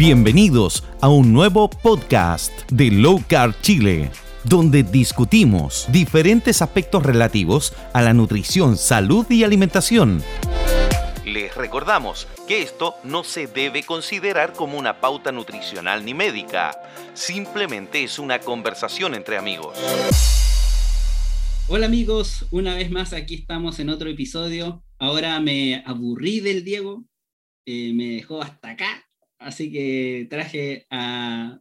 Bienvenidos a un nuevo podcast de Low Carb Chile, donde discutimos diferentes aspectos relativos a la nutrición, salud y alimentación. Les recordamos que esto no se debe considerar como una pauta nutricional ni médica, simplemente es una conversación entre amigos. Hola amigos, una vez más aquí estamos en otro episodio. Ahora me aburrí del Diego, eh, me dejó hasta acá, así que traje a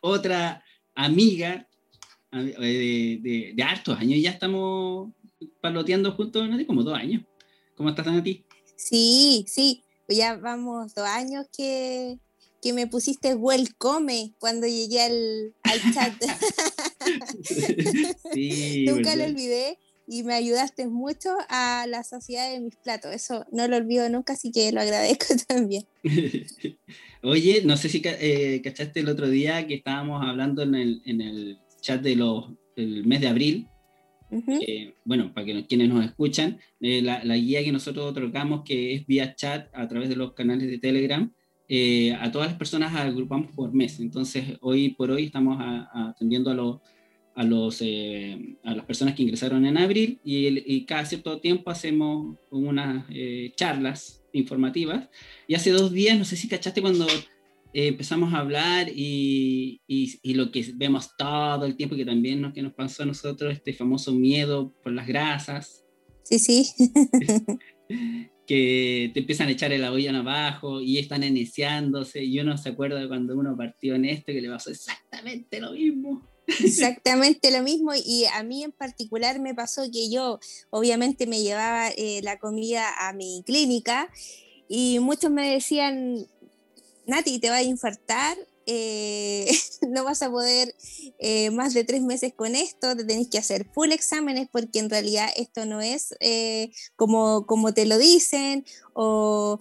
otra amiga de, de, hartos años. Ya estamos paloteando juntos, ¿no? como dos años. ¿Cómo estás, Nati? Sí, sí, ya vamos dos años que, que me pusiste welcome cuando llegué al, al chat. sí, Nunca lo olvidé y me ayudaste mucho a la sociedad de mis platos. Eso no lo olvido nunca, así que lo agradezco también. Oye, no sé si eh, cachaste el otro día que estábamos hablando en el, en el chat de los, del mes de abril. Eh, bueno, para que quienes nos escuchan, eh, la, la, guía que nosotros otorgamos, que es vía chat a través de los canales de Telegram, eh, a todas las personas agrupamos por mes. Entonces, hoy por hoy estamos atendiendo a, los a, los, eh, a las personas que ingresaron en abril y, cada cierto tiempo hacemos unas eh, charlas informativas. Y hace dos días, no sé si cachaste cuando empezamos a hablar y, y, lo que vemos todo el tiempo, que también ¿no? que nos pasó a nosotros, este famoso miedo por las grasas. Sí, sí. que te empiezan a echar el avión abajo y están iniciándose y uno se acuerda de cuando uno partió en esto que le pasó exactamente lo mismo. Exactamente lo mismo y a mí en particular me pasó que yo obviamente me llevaba eh, la comida a mi clínica y muchos me decían, Nati, te va a infartar, eh, no vas a poder eh, más de tres meses con esto, te tenés que hacer full exámenes porque en realidad esto no es como, como te lo dicen o,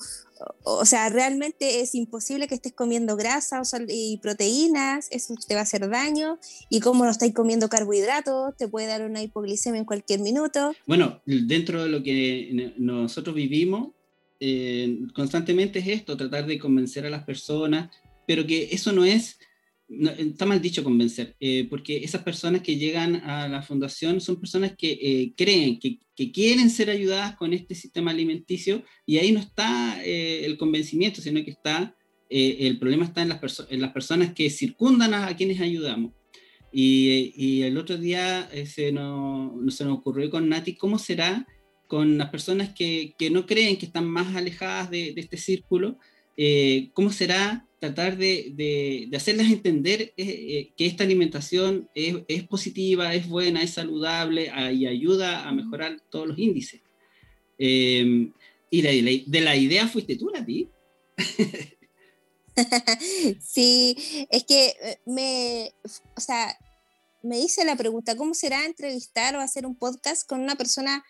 o, sea, realmente es imposible que estés comiendo grasa y proteínas, eso te va a hacer daño y como no estáis comiendo carbohidratos, te puede dar una hipoglicemia en cualquier minuto. Bueno, dentro de lo que nosotros vivimos, constantemente es esto, tratar de convencer a las personas pero que eso no es, está mal dicho convencer, eh, porque esas personas que llegan a la fundación son personas que eh, creen, que, que, quieren ser ayudadas con este sistema alimenticio y ahí no está eh, el convencimiento, sino que está, el problema está en las, en las personas que circundan a, quienes ayudamos. Y, y, el otro día se nos, se nos ocurrió con Nati, ¿cómo será con las personas que, que no creen que están más alejadas de, de este círculo? ¿Cómo será tratar de, de, hacerles entender eh, eh, que esta alimentación es, positiva, es buena, es saludable ah, y ayuda a mejorar todos los índices. Em, y de, de, la idea fuiste tú, Nati. sí, es que eh, me, o sea, me hice la pregunta, ¿cómo será entrevistar o hacer un podcast con una persona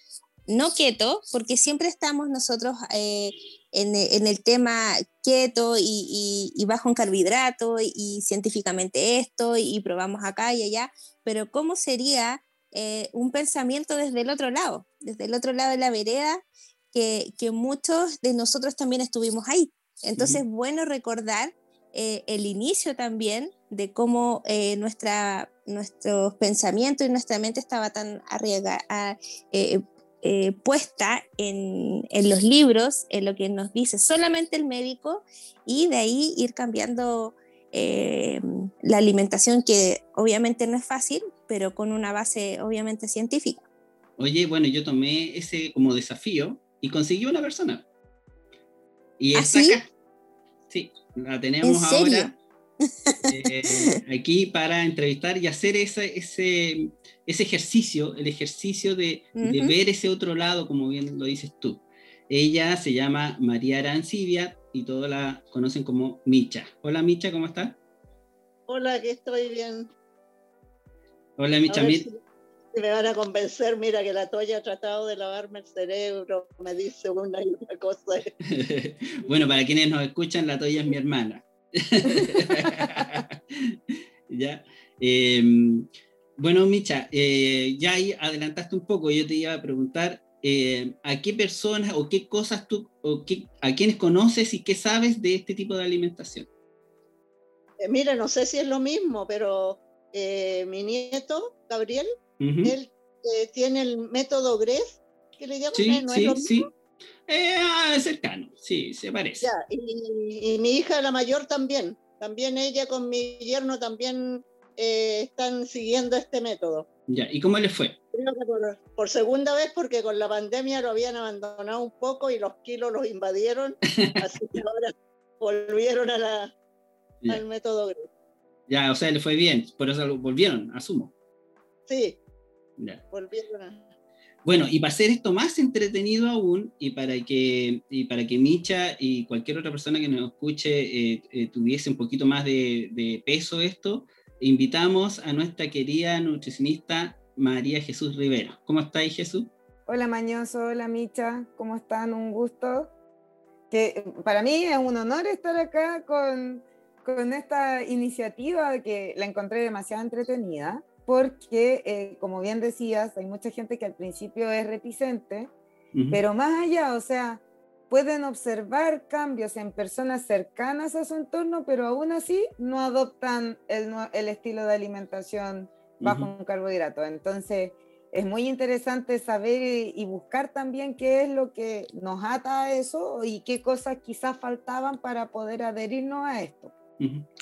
no keto? Porque siempre estamos nosotros en, el tema keto y, bajo en carbohidrato y, científicamente esto y, probamos acá y allá, pero ¿cómo sería eh, un pensamiento desde el otro lado, desde el otro lado de la vereda, que, muchos de nosotros también estuvimos ahí? Entonces, bueno recordar eh, el inicio también de cómo eh, nuestra, nuestros pensamientos y nuestra mente estaba tan arriesgada, eh, puesta en, en, los libros, en lo que nos dice solamente el médico, y de ahí ir cambiando eh, la alimentación, que obviamente no es fácil, pero con una base obviamente científica. Oye, bueno, yo tomé ese como desafío y conseguí una persona. Y ¿Ah, sí? Sí, la tenemos ahora eh, aquí para entrevistar y hacer ese, ese, ese ejercicio, el ejercicio de, de, ver ese otro lado, como bien lo dices tú. Ella se llama María Arancibia y todos la conocen como Micha. Hola Micha, ¿cómo estás? Hola, aquí estoy bien. Hola Micha. Si me van a convencer, mira que la Toya ha tratado de lavarme el cerebro, me dice una y otra cosa. bueno, para quienes nos escuchan, la Toya es mi hermana. ya. Em, bueno, Micha, eh, ya ahí adelantaste un poco. Yo te iba a preguntar eh, a qué personas o qué cosas tú, o qué, a quiénes conoces y qué sabes de este tipo de alimentación. Eh, mira, no sé si es lo mismo, pero eh, mi nieto, Gabriel, él tiene el método GREF, que le llaman, sí, ¿no sí, es lo sí. Mismo? Ah, cercano, sí, se parece. Ya, y, y mi hija, la mayor, también. También ella con mi yerno también eh, están siguiendo este método. Ya, ¿y cómo le fue? Creo que por, por segunda vez, porque con la pandemia lo habían abandonado un poco y los kilos los invadieron, así que ahora volvieron a la, Ya. al método GREF. Ya, o sea, le fue bien, por eso volvieron, asumo. Sí, Ya. volvieron a... Bueno, y para hacer esto más entretenido aún, y para que, y para que Micha y cualquier otra persona que nos escuche eh, eh, tuviese un poquito más de, peso esto, invitamos a nuestra querida nutricionista María Jesús Rivera. ¿Cómo estáis, Jesús? Hola Mañoso, hola Micha, ¿cómo están? Un gusto. Que para mí es un honor estar acá con, con esta iniciativa que la encontré demasiado entretenida, porque eh, como bien decías, hay mucha gente que al principio es reticente, Ujú. pero más allá, o sea, pueden observar cambios en personas cercanas a su entorno, pero aún así no adoptan el, el estilo de alimentación bajo Ujú. un carbohidrato. Entonces, es muy interesante saber y, buscar también qué es lo que nos ata a eso y qué cosas quizás faltaban para poder adherirnos a esto.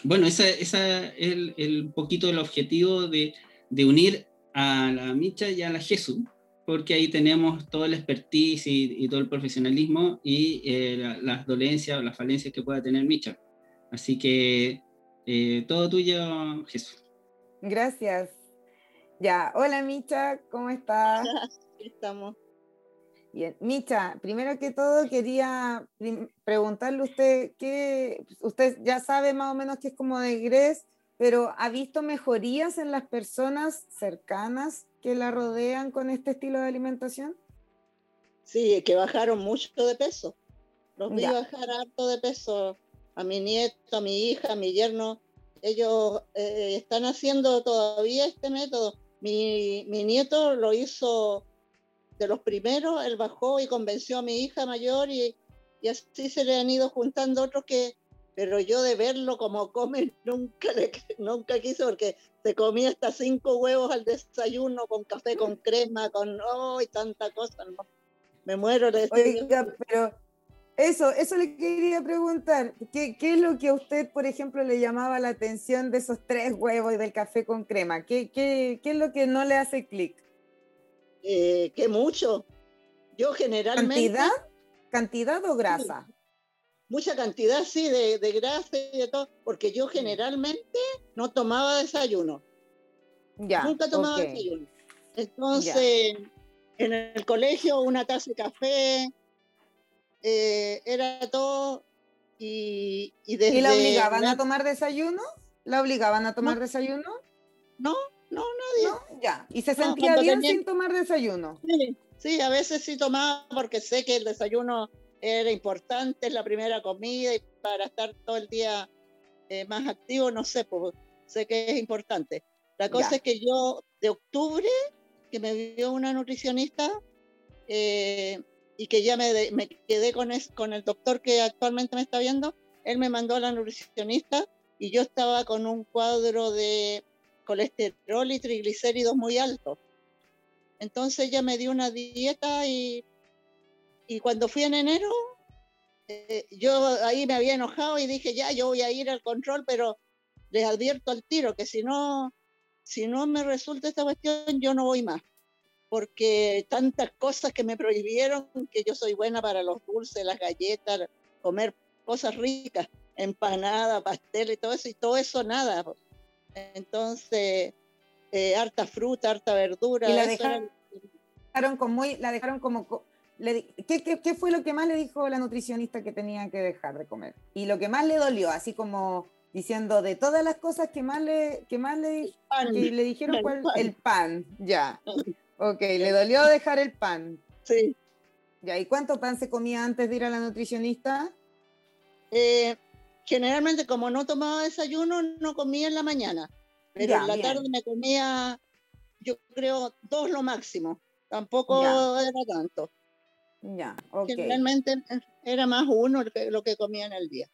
Bueno, ese es el, el poquito el objetivo de, de unir a la Micha y a la Jesús, porque ahí tenemos todo el expertise y, y todo el profesionalismo y eh, la- las dolencias o las falencias que pueda tener Micha. Así que eh, todo tuyo, Jesús. Gracias. Ya, hola Micha, ¿cómo estás? Aquí estamos. Bien, Micha, primero que todo quería preguntarle a usted que usted ya sabe más o menos que es como de GRES, pero ¿ha visto mejorías en las personas cercanas que la rodean con este estilo de alimentación? Sí, que bajaron mucho de peso. Los vi Ya. bajar harto de peso. A mi nieto, a mi hija, a mi yerno. Ellos eh, están haciendo todavía este método. Mi, mi nieto lo hizo de los primeros, él bajó y convenció a mi hija mayor y, y así se le han ido juntando otros que, pero yo de verlo como come nunca, le, nunca quise porque se comía hasta cinco huevos al desayuno con café con crema, con oh, y tanta cosa. ¿no? Me muero de Oiga, pero eso, eso le quería preguntar. ¿Qué, ¿Qué es lo que a usted, por ejemplo, le llamaba la atención de esos tres huevos y del café con crema? ¿Qué, qué, qué es lo que no le hace clic? eh, que mucho. Yo generalmente, ¿Cantidad? ¿Cantidad o grasa? Mucha cantidad, sí, de, de grasa y de todo, porque yo generalmente no tomaba desayuno, Ya. nunca tomaba desayuno. Entonces, en el colegio una taza de café, eh, era todo, y, y desde... ¿Y la obligaban a tomar desayuno? ¿La obligaban a tomar desayuno? No, no, nadie. No, ya. ¿Y se sentía bien tenía- sin tomar desayuno? Sí, sí, a veces sí tomaba porque sé que el desayuno era importante, es la primera comida y para estar todo el día eh, más activo, no sé, pues sé que es importante. La cosa Ya. es que yo de octubre, que me vio una nutricionista eh, y que ya me, de- me quedé con, es- con el doctor que actualmente me está viendo, él me mandó a la nutricionista y yo estaba con un cuadro de colesterol y triglicéridos muy altos. Entonces ella me dio una dieta y, y cuando fui en enero, eh, yo ahí me había enojado y dije, ya, yo voy a ir al control, pero les advierto al tiro que si no, si no me resulta esta cuestión, yo no voy más. Porque tantas cosas que me prohibieron, que yo soy buena para los dulces, las galletas, comer cosas ricas, empanada, pastel y todo eso, y todo eso nada. Entonces, eh, harta fruta, harta verdura. Y la eso era- dejaron con muy, la dejaron como, co- le ¿qué, qué, qué fue lo que más le dijo la nutricionista que tenía que dejar de comer? Y lo que más le dolió, así como diciendo de todas las cosas que más le, que más le, que le dijeron El cuál, pan. el pan, ya. Ok, le dolió dejar el pan. Sí. Ya, ¿y cuánto pan se comía antes de ir a la nutricionista? Eh, generalmente, como no tomaba desayuno, no comía en la mañana. Pero Ya, en la bien. tarde me comía, yo creo, dos lo máximo. Tampoco Ya. era tanto. Ya, ok. Generalmente era más uno lo que, lo que comía en el día.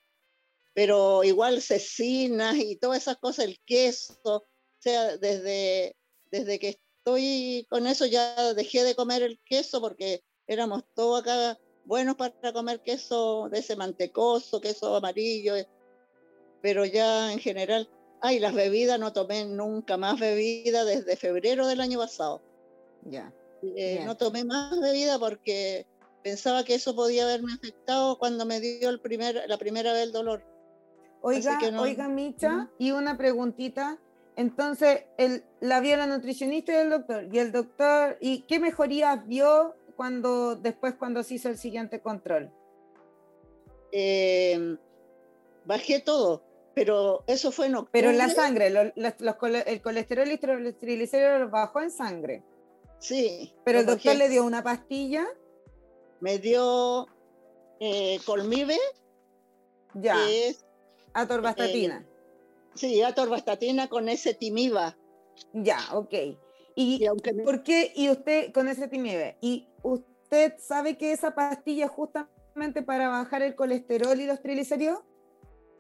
pero igual cecinas y todas esas cosas, el queso, o sea, desde, desde que estoy con eso ya dejé de comer el queso porque éramos todos acá buenos para comer queso de ese mantecoso, queso amarillo, eh, pero ya en general, ay, las bebidas no tomé nunca más bebida desde febrero del año pasado. Ya. Eh, no tomé más bebida porque pensaba que eso podía haberme afectado cuando me dio el primer, la primera vez el dolor. Oiga, oiga, Micha, y una preguntita. Entonces, el, la vio la nutricionista y el doctor. Y el doctor, ¿y qué mejorías vio cuando, después cuando se hizo el siguiente control? Eh, bajé todo, pero eso fue en octubre. Pero en la sangre, el colesterol y los triglicéridos bajó en sangre. Sí. Pero el doctor le dio una pastilla. Me dio eh, colmive. Ya. es, atorvastatina. Eh, sí, atorvastatina con ese timiva. Ya, ok. ¿Y, por qué? Y usted con ese timiva. ¿Y usted sabe que esa pastilla es justamente para bajar el colesterol y los triglicéridos?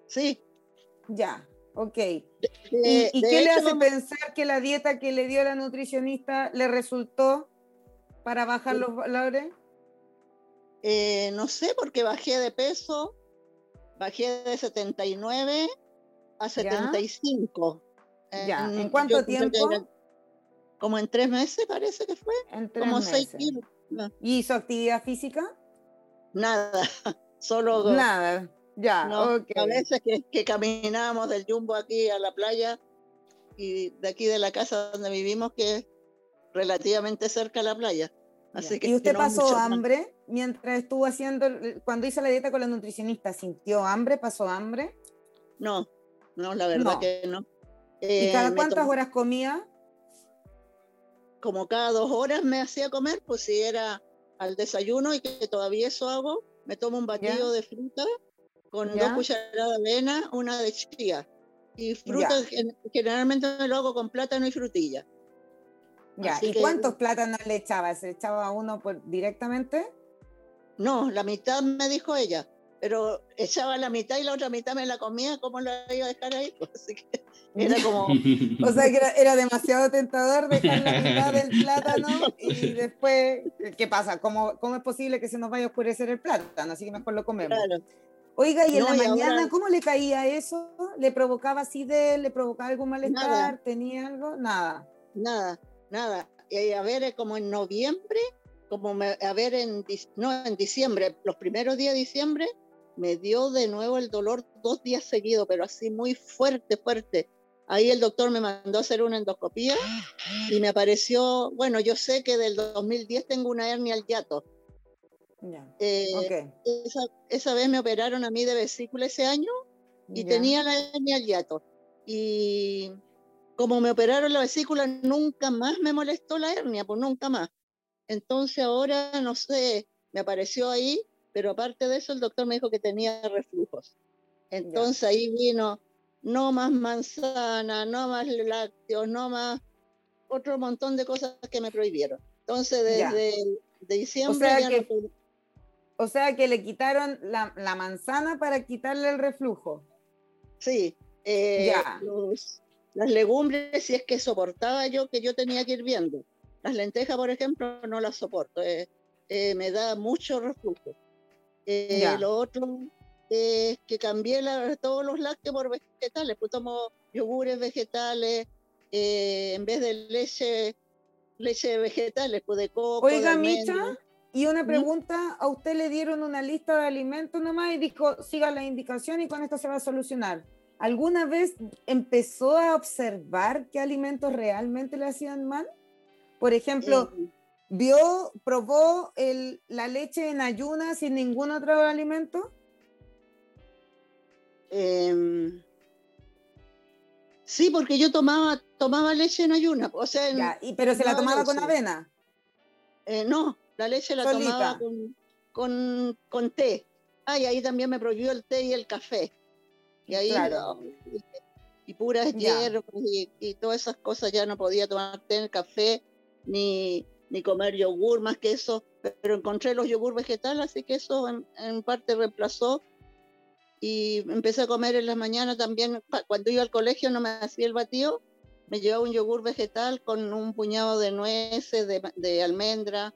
Sí. Ya, ok. ¿Y, qué le hace pensar que la dieta que le dio la nutricionista le resultó para bajar los valores? Eh, no sé, porque bajé de peso, bajé de 79 a 75. Ya, ¿en, cuánto tiempo? como en tres meses parece que fue. En tres como meses. seis kilos. ¿Y hizo actividad física? Nada, solo... Nada. Ya, A veces que, que caminábamos del Jumbo aquí a la playa y de aquí de la casa donde vivimos, que es relativamente cerca a la playa. Así que ¿Y usted pasó hambre mientras estuvo haciendo, cuando hizo la dieta con la nutricionista, sintió hambre, pasó hambre? No, no, la verdad que no. ¿Y cada eh, cuántas horas comía? Como cada dos horas me hacía comer, pues si era al desayuno y que todavía eso hago, me tomo un batido de fruta con dos cucharadas de avena, una de chía. Y fruta, generalmente me lo hago con plátano y frutilla. Ya, ¿y cuántos plátanos le echaba? ¿Se echaba uno por, directamente? No, la mitad me dijo ella, pero echaba la mitad y la otra mitad me la comía, ¿cómo la iba a dejar ahí? Así que era como... o sea que era, demasiado tentador dejar la mitad del plátano y después, ¿qué pasa? ¿Cómo, ¿Cómo es posible que se nos vaya a oscurecer el plátano? Así que mejor lo comemos. Claro. Oiga, ¿y en la mañana cómo le caía eso? ¿Le provocaba acidez? ¿Le provocaba algún malestar? ¿Tenía algo? Nada. Nada, nada. Y a ver, como en noviembre, como a ver, en, no, en diciembre, los primeros días de diciembre, me dio de nuevo el dolor dos días seguidos, pero así muy fuerte, fuerte. Ahí el doctor me mandó a hacer una endoscopía y me apareció, bueno, yo sé que del 2010 tengo una hernia al hiato, eh, esa, vez me operaron a mí de vesícula ese año y tenía la hernia al hiato. Y como me operaron la vesícula, nunca más me molestó la hernia, pues nunca más. Entonces ahora, no sé, me apareció ahí, pero aparte de eso el doctor me dijo que tenía reflujos. Entonces ahí vino, no más manzana, no más lácteos, no más otro montón de cosas que me prohibieron. Entonces desde diciembre ya no o sea que le quitaron la, manzana para quitarle el reflujo. Sí. Eh, ya. Las legumbres, si es que soportaba yo, que yo tenía que ir viendo. Las lentejas, por ejemplo, no las soporto. Eh, eh, me da mucho reflujo. Lo otro es que cambié todos los lácteos por vegetales. Pues tomo yogures vegetales en vez de leche, leche vegetales, pues de coco. Oiga, Micha, y una pregunta, a usted le dieron una lista de alimentos nomás y dijo, siga la indicación y con esto se va a solucionar. ¿Alguna vez empezó a observar qué alimentos realmente le hacían mal? Por ejemplo, eh, ¿vio, probó la leche en ayunas sin ningún otro alimento? Em, sí, porque yo tomaba, tomaba leche en ayunas. O sea, pero se la tomaba con avena. Eh, no, la leche la tomaba con, con, té. Ah, y ahí también me prohibió el té y el café. Y ahí y, puras hierbas y, todas esas cosas ya no podía tomar té, café, ni, ni comer yogur, más que eso. Pero encontré los yogur vegetales, así que eso en, parte reemplazó. y empecé a comer en la mañana también. Cuando iba al colegio no me hacía el batido, me llevaba un yogur vegetal con un puñado de nueces, de, de almendra.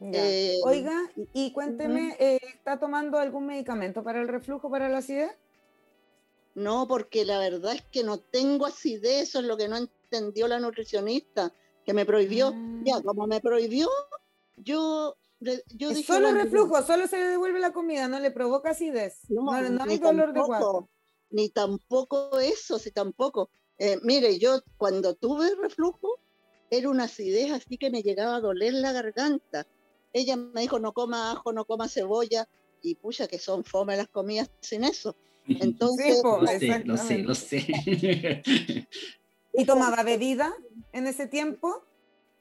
Eh, Oiga, y cuénteme, eh, ¿está tomando algún medicamento para el reflujo, para la acidez? No, porque la verdad es que no tengo acidez, eso es lo que no entendió la nutricionista, que me prohibió. Ya, ah. como me prohibió, yo yo dije, solo reflujo, solo se le devuelve la comida, no le provoca acidez. No, no, hay dolor de guapo. Ni tampoco eso, si tampoco. Eh, mire, yo cuando tuve reflujo, era una acidez así que me llegaba a doler la garganta. Ella me dijo, no coma ajo, no coma cebolla, y pucha que son fome las comidas sin eso. Entonces, lo sé, lo sé. ¿Y tomaba bebida en ese tiempo?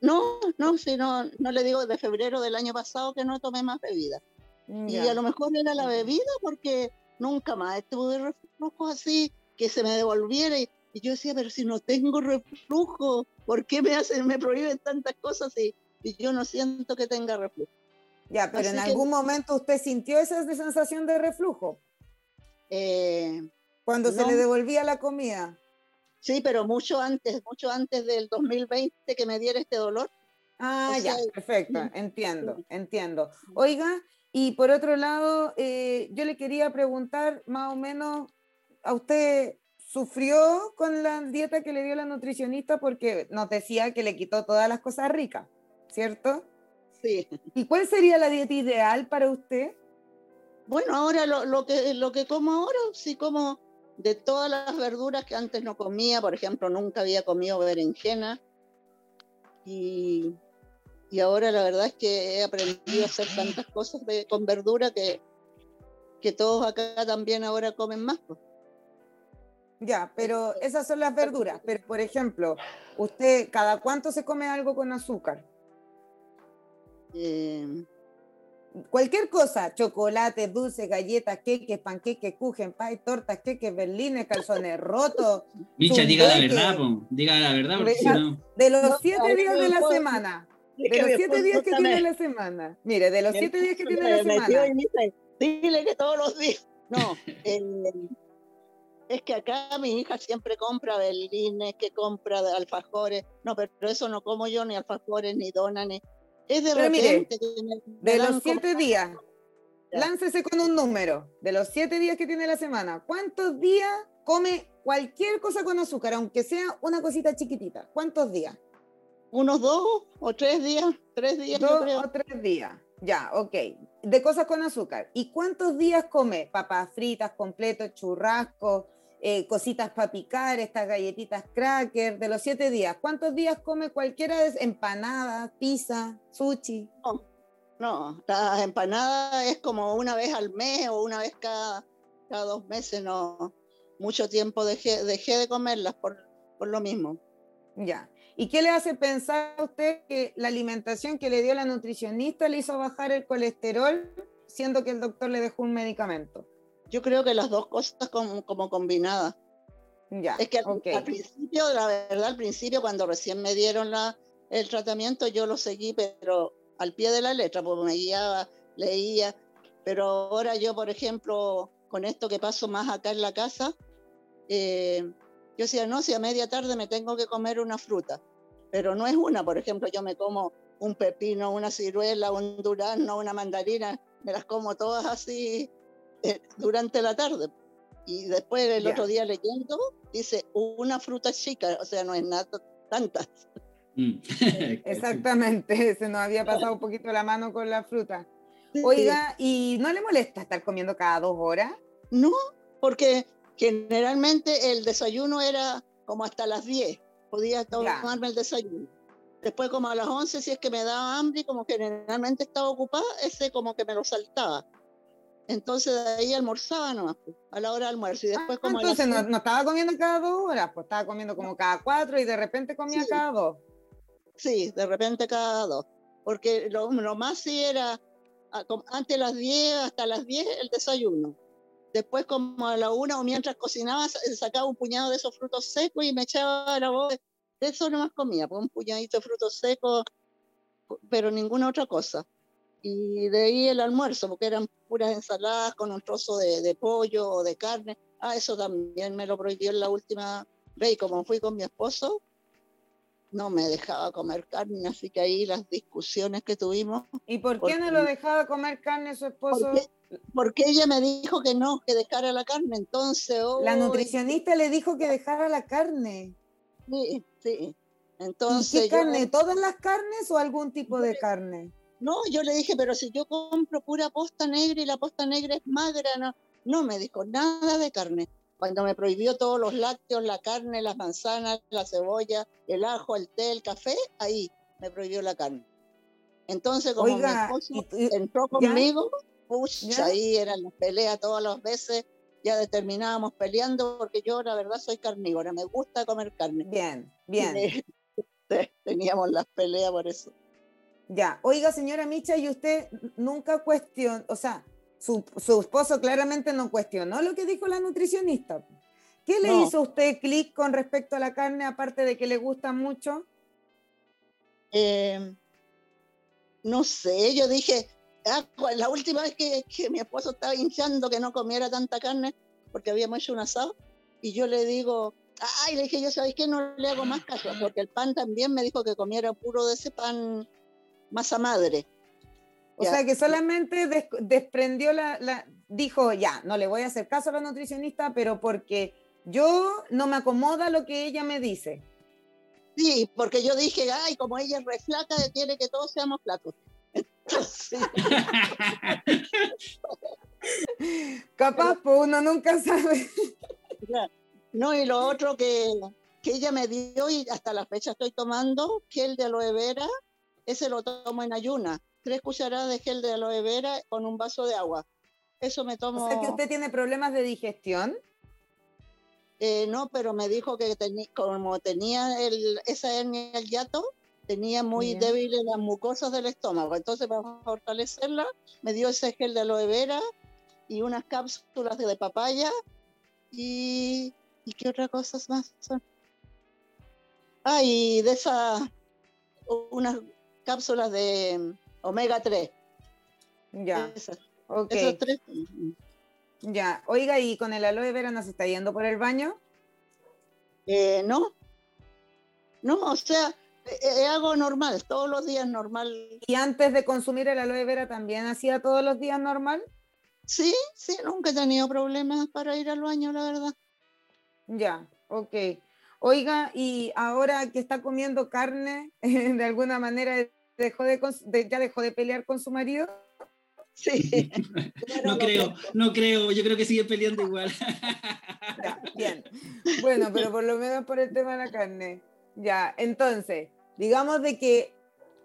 No, no, si no, no le digo de febrero del año pasado que no tomé más bebida. Y a lo mejor era la bebida porque nunca más tuve reflujo así, que se me devolviera. Y, yo decía, pero si no tengo reflujo, ¿por qué me hacen, me prohíben tantas cosas y, yo no siento que tenga reflujo? Ya, pero en algún momento usted sintió esa sensación de reflujo. Eh, Cuando se le devolvía la comida. Sí, pero mucho antes, mucho antes del 2020 que me diera este dolor. Ah, ya, perfecto, entiendo, entiendo. Oiga, y por otro lado, eh, yo le quería preguntar más o menos, ¿a usted sufrió con la dieta que le dio la nutricionista? Porque nos decía que le quitó todas las cosas ricas, ¿cierto? Sí. ¿Y cuál sería la dieta ideal para usted? Bueno, ahora lo, lo, que, lo que como ahora, sí como de todas las verduras que antes no comía, por ejemplo, nunca había comido berenjena. Y, y ahora la verdad es que he aprendido a hacer tantas cosas con verdura que, que todos acá también ahora comen más. Pues. Ya, pero esas son las verduras. Pero, por ejemplo, ¿usted cada cuánto se come algo con azúcar? Eh, cualquier cosa, chocolate, dulce, galletas, queques, panqueques, kuchen, pay, tortas, queques, berlines, calzones rotos. Micha, diga la verdad, po. diga la verdad, porque si no... De los siete días de la semana, de los siete días que tiene la semana, mire, de los siete días que tiene la semana. Dile que todos los días. No, es que acá mi hija siempre compra berlines, que compra alfajores. No, pero eso no como yo, ni alfajores, ni donas, ni es de repente. de los siete días, láncese con un número. De los siete días que tiene la semana, ¿cuántos días come cualquier cosa con azúcar, aunque sea una cosita chiquitita? ¿Cuántos días? Unos dos o tres días, tres días. Dos o tres días. Ya, ok. De cosas con azúcar. ¿Y cuántos días come? Papas fritas, completos, churrasco, eh, cositas para picar, estas galletitas cracker, de los siete días. ¿Cuántos días come cualquiera de empanadas, pizza, sushi? No, no, las empanadas es como una vez al mes o una vez cada, cada dos meses, no. Mucho tiempo dejé, dejé de comerlas por, por lo mismo. Ya. ¿Y qué le hace pensar a usted que la alimentación que le dio la nutricionista le hizo bajar el colesterol, siendo que el doctor le dejó un medicamento? Yo creo que las dos cosas como, como combinadas. Ya, es que al, principio, la verdad, al principio cuando recién me dieron la, el tratamiento, yo lo seguí, pero al pie de la letra, porque me guiaba, leía. Pero ahora yo, por ejemplo, con esto que paso más acá en la casa, eh, yo decía, no, si a media tarde me tengo que comer una fruta, pero no es una, por ejemplo, yo me como un pepino, una ciruela, un durazno, una mandarina, me las como todas así durante la tarde. Y después el otro día leyendo, dice una fruta chica, o sea, no es nada tantas. Mm. Exactamente, se nos había pasado un poquito la mano con la fruta. Oiga, ¿y no le molesta estar comiendo cada dos horas? No, porque generalmente el desayuno era como hasta las 10, podía tomarme el desayuno. Después como a las 11, si es que me daba hambre, y como generalmente estaba ocupada, ese como que me lo saltaba. Entonces ahí almorzaba nomás, pues, a la hora de almuerzo. Y después como entonces no, no, estaba comiendo cada dos horas, pues estaba comiendo como cada cuatro y de repente comía cada dos. Sí, de repente cada dos. Porque lo, lo más sí era antes de las 10 hasta las 10 el desayuno. Después como a la una o mientras cocinaba sacaba un puñado de esos frutos secos y me echaba a la boca. De eso nomás comía, pues un puñadito de frutos secos, pero ninguna otra cosa y de ahí el almuerzo, porque eran puras ensaladas con un trozo de, de pollo o de carne. Ah, eso también me lo prohibió en la última vez y como fui con mi esposo, no me dejaba comer carne, así que ahí las discusiones que tuvimos. ¿Y por qué no lo dejaba comer carne su esposo? Porque, porque ella me dijo que no, que dejara la carne, entonces... La uy, nutricionista le dijo que dejara la carne. Sí, sí. ¿Y Entonces... qué yo- carne? ¿Todas las carnes o algún tipo de carne? No, yo le dije, pero si yo compro pura posta negra y la posta negra es magra, no, no me dijo nada de carne. Cuando me prohibió todos los lácteos, la carne, las manzanas, la cebolla, el ajo, el té, el café, ahí me prohibió la carne. Entonces, como Oiga, mi esposo y- y- entró conmigo, pucha, ahí eran las peleas todas las veces, ya terminábamos peleando porque yo la verdad soy carnívora, me gusta comer carne. Bien, bien. teníamos las peleas por eso. Ya, oiga, señora Micha, y usted nunca cuestionó, o sea, su, su esposo claramente no cuestionó lo que dijo la nutricionista. ¿Qué le No. hizo a usted clic con respecto a la carne, aparte de que le gusta mucho? Eh, no sé, yo dije, ah, la última vez que, que mi esposo estaba hinchando que no comiera tanta carne, porque habíamos hecho un asado, y yo le digo, ay, le dije, yo sabéis que no le hago más caso, porque el pan también me dijo que comiera puro de ese pan masa madre. O Ya. sea, que solamente des- desprendió la, la- dijo, ya, no le voy a hacer caso a la nutricionista, pero porque yo no me acomoda lo que ella me dice. Sí, porque yo dije, ay, como ella es re flaca, quiere que todos seamos flacos. Entonces, Capaz, pues uno nunca sabe. No, y lo otro que, que ella me dio y hasta la fecha estoy tomando, gel de aloe vera, ese lo tomo en ayuna. Tres cucharadas de gel de aloe vera con un vaso de agua. Eso me tomo. O sea, que usted tiene problemas de digestión. eh, no, pero me dijo que teni- como tenía el, esa hernia el hiato, tenía muy Ya. débiles las mucosas del estómago. Entonces, para fortalecerla, me dio ese gel de aloe vera y unas cápsulas de, de papaya. Y, ¿y qué otras cosas más son? Ah, y de esas, unas cápsulas de mm, omega 3. Ya, Esas, ok. esas tres. Ya, oiga, ¿y con el aloe vera no se está yendo por el baño? Eh, no, no, o sea, eh, eh, hago normal, todos los días normal. ¿Y antes de consumir el aloe vera también hacía todos los días normal? Sí, sí, nunca he tenido problemas para ir al baño, la verdad. Ya, ok. Oiga, y ahora que está comiendo carne, de alguna manera dejó de, ya dejó de pelear con su marido. Sí. No creo, no creo, yo creo que sigue peleando igual. Ya, bien. Bueno, pero por lo menos por el tema de la carne. Ya, entonces, digamos de que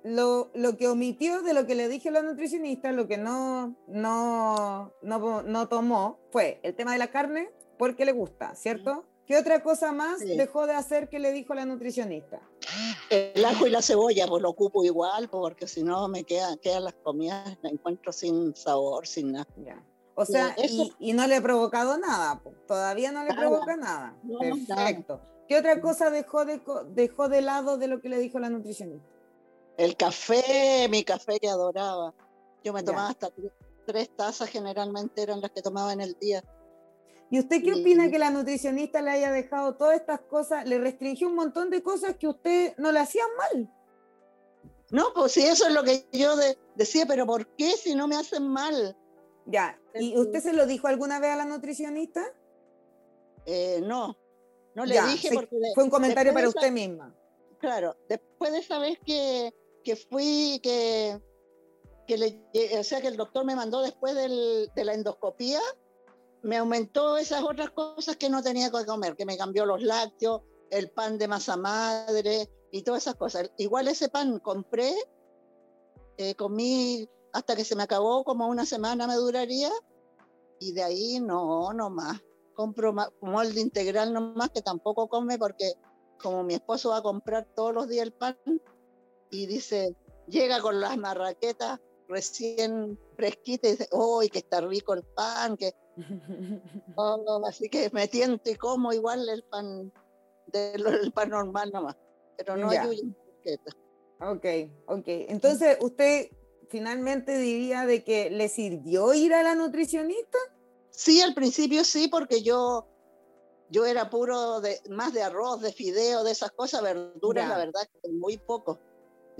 lo, lo que omitió de lo que le dije a la nutricionista, lo que no, no, no, no tomó, fue el tema de la carne porque le gusta, ¿cierto? ¿Qué otra cosa más Sí. dejó de hacer que le dijo la nutricionista? El ajo y la cebolla, pues lo ocupo igual, porque si no me quedan, quedan las comidas, las encuentro sin sabor, sin nada. Ya. O sea, y, y no le ha provocado nada, po. todavía no le Nada. provoca nada. No, Perfecto. ¿Qué otra cosa dejó de, dejó de lado de lo que le dijo la nutricionista? El café, mi café que adoraba. Yo me Ya. tomaba hasta tres, tres tazas, generalmente eran las que tomaba en el día. ¿Y usted qué Sí. opina que la nutricionista le haya dejado todas estas cosas, le restringió un montón de cosas que usted no le hacían mal? No, pues sí, eso es lo que yo de- decía, pero ¿por qué si no me hacen mal? Ya, ¿y usted se lo dijo alguna vez a la nutricionista? Eh, no, no le Ya, dije porque... Fue un comentario para usted misma. Claro, después de esa vez que, que fui, que, que le, o sea, que el doctor me mandó después del- de la endoscopía, me aumentó esas otras cosas que no tenía que comer, que me cambió los lácteos, el pan de masa madre y todas esas cosas. Igual ese pan compré, eh, comí hasta que se me acabó, como una semana me duraría, y de ahí no, no más. Compro molde integral nomás, que tampoco come porque como mi esposo va a comprar todos los días el pan y dice, llega con las marraquetas recién fresquitas y dice, ¡oh, que está rico el pan! Que, oh", así que me tiento y como igual el pan, del, el pan normal nomás, pero no Ya. marraqueta. Ok, ok. Entonces, usted finalmente diría de que le sirvió ir a la nutricionista. Sí, al principio sí, porque yo, yo era puro de, más de arroz, de fideo, de esas cosas, verduras, Ya. la verdad, muy poco.